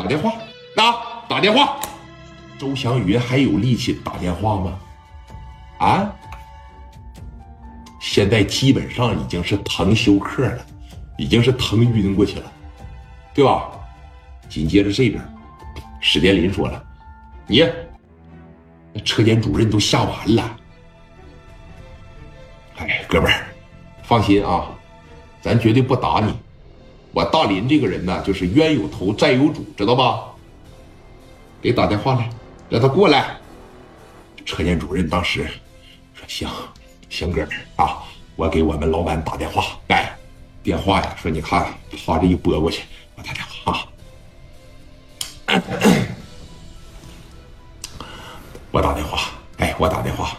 打电话，啊，打电话。周祥云还有力气打电话吗？啊？现在基本上已经是疼休克了，已经是疼晕过去了，对吧？紧接着这边，史殿林说了：“你，那车间主任都下完了。”哎，哥们儿，放心啊，咱绝对不打你。我大林这个人呢，就是冤有头债有主，知道吧？给打电话来。让他过来。车间主任当时说：“行，行，哥们啊，我给我们老板打电话。哎，电话呀，说你看他这一拨过去，我打电话啊。我打电话，哎，我打电话。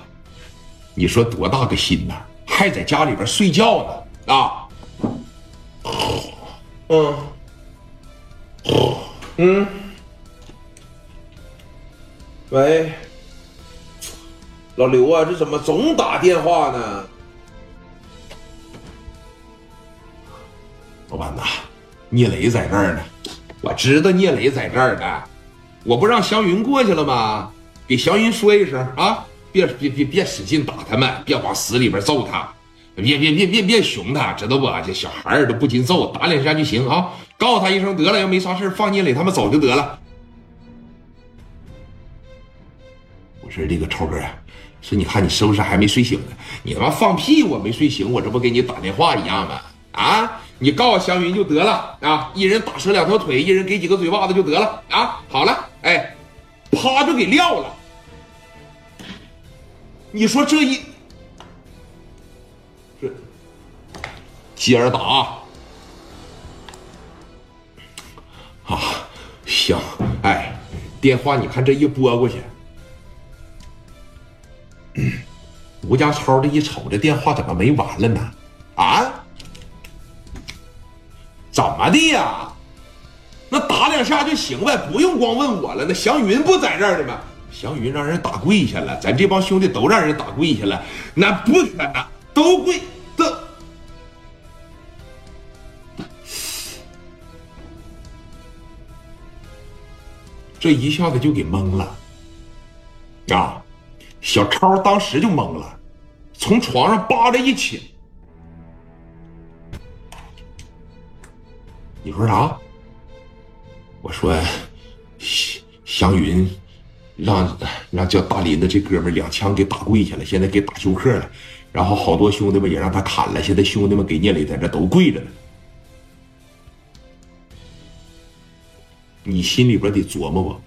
你说多大个心呐？还在家里边睡觉呢啊？嗯，嗯。”喂，老刘啊，这怎么总打电话呢？老板呐，聂磊在这儿呢，我知道聂磊在这儿呢，我不让祥云过去了吗？给祥云说一声啊，别别别别使劲打他们，别往死里边揍他，别别别别别凶他，知道不？这小孩儿都不禁揍，打两下就行啊，告诉他一声得了，要没啥事放聂磊他们走就得了。我说这个超哥，说你看你是不是还没睡醒呢？你他妈放屁！我没睡醒，我这不给你打电话一样吗？啊！你告诉祥云就得了啊！一人打折两条腿，一人给几个嘴巴子就得了啊！好了，哎，啪就给撂了。你说这一接着打啊！行，哎，电话你看这一拨过去。吴家超这一瞅，这电话怎么没完了呢？啊？怎么的呀？那打两下就行呗，不用光问我了。那祥云不在这儿呢吗？祥云让人打跪下了，咱这帮兄弟都让人打跪下了。那不可能，都跪都。这一下子就给懵了，啊！小超当时就懵了，从床上扒着一起。你说啥？我说，祥祥云让让叫大林的这哥们两枪给打跪下了，现在给打休克了，然后好多兄弟们也让他砍了，现在兄弟们给聂磊在这都跪着呢。你心里边得琢磨吧？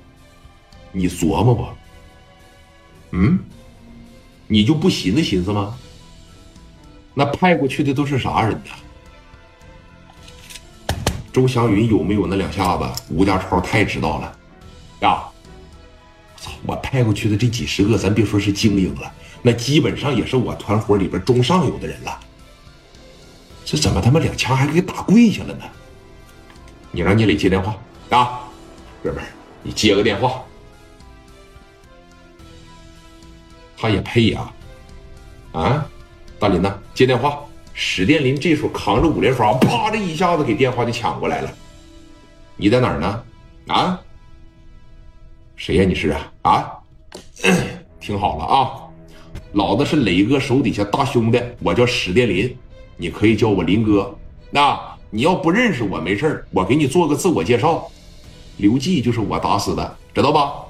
你琢磨吧？嗯，你就不寻思寻思吗？那派过去的都是啥人呢？周祥云有没有那两下子？吴家超太知道了，呀！操！我派过去的这几十个，咱别说是精英了，那基本上也是我团伙里边中上游的人了。这怎么他妈两枪还给打跪下了呢？你让聂磊接电话啊，哥们儿，你接个电话。他也配呀！啊，大林呐，接电话。史殿林这时候扛着五连发，啪的一下子给电话就抢过来了。你在哪儿呢？啊？谁呀？你是啊？啊？听好了啊，老子是磊哥手底下大兄弟，我叫史殿林，你可以叫我林哥。那你要不认识我没事我给你做个自我介绍。刘季就是我打死的，知道吧？